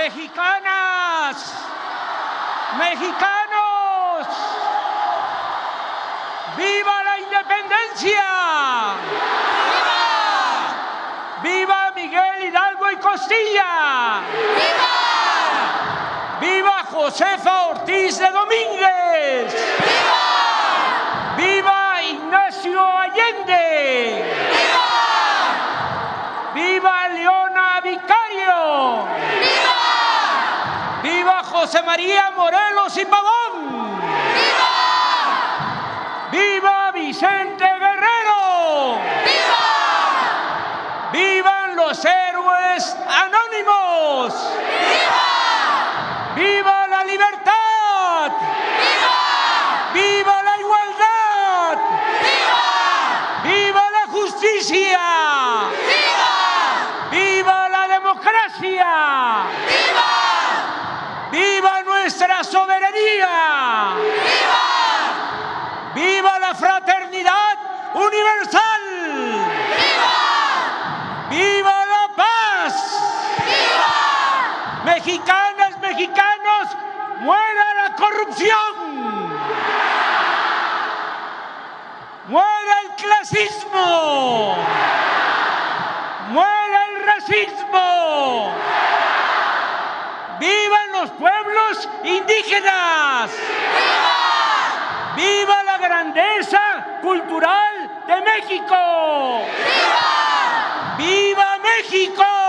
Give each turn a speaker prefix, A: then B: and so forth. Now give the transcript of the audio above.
A: mexicanas, mexicanos, ¡viva la independencia! ¡Viva! ¡Viva Miguel Hidalgo y Costilla! ¡Viva! ¡Viva Josefa Ortiz de Domínguez! ¡Viva! ¡Viva Ignacio Allende! ¡Viva! ¡Viva Leona Vicario! José María Morelos y Pavón! ¡Viva! ¡Viva Vicente Guerrero! ¡Viva! ¡Vivan los héroes anónimos! ¡Viva! ¡Viva la libertad! ¡Viva! ¡Viva la igualdad! ¡Viva! ¡Viva la justicia! ¡Viva! ¡Viva la democracia! ¡Viva! ¡Viva nuestra soberanía! ¡Viva! ¡Viva la fraternidad universal! ¡Viva! ¡Viva la paz! ¡Viva! Mexicanas, mexicanos, muera la corrupción. Muera el clasismo. Muera el racismo. ¡Vivan los pueblos indígenas! ¡Viva! ¡Viva la grandeza cultural de México! ¡Viva! ¡Viva México! ¡Viva! ¡Viva México!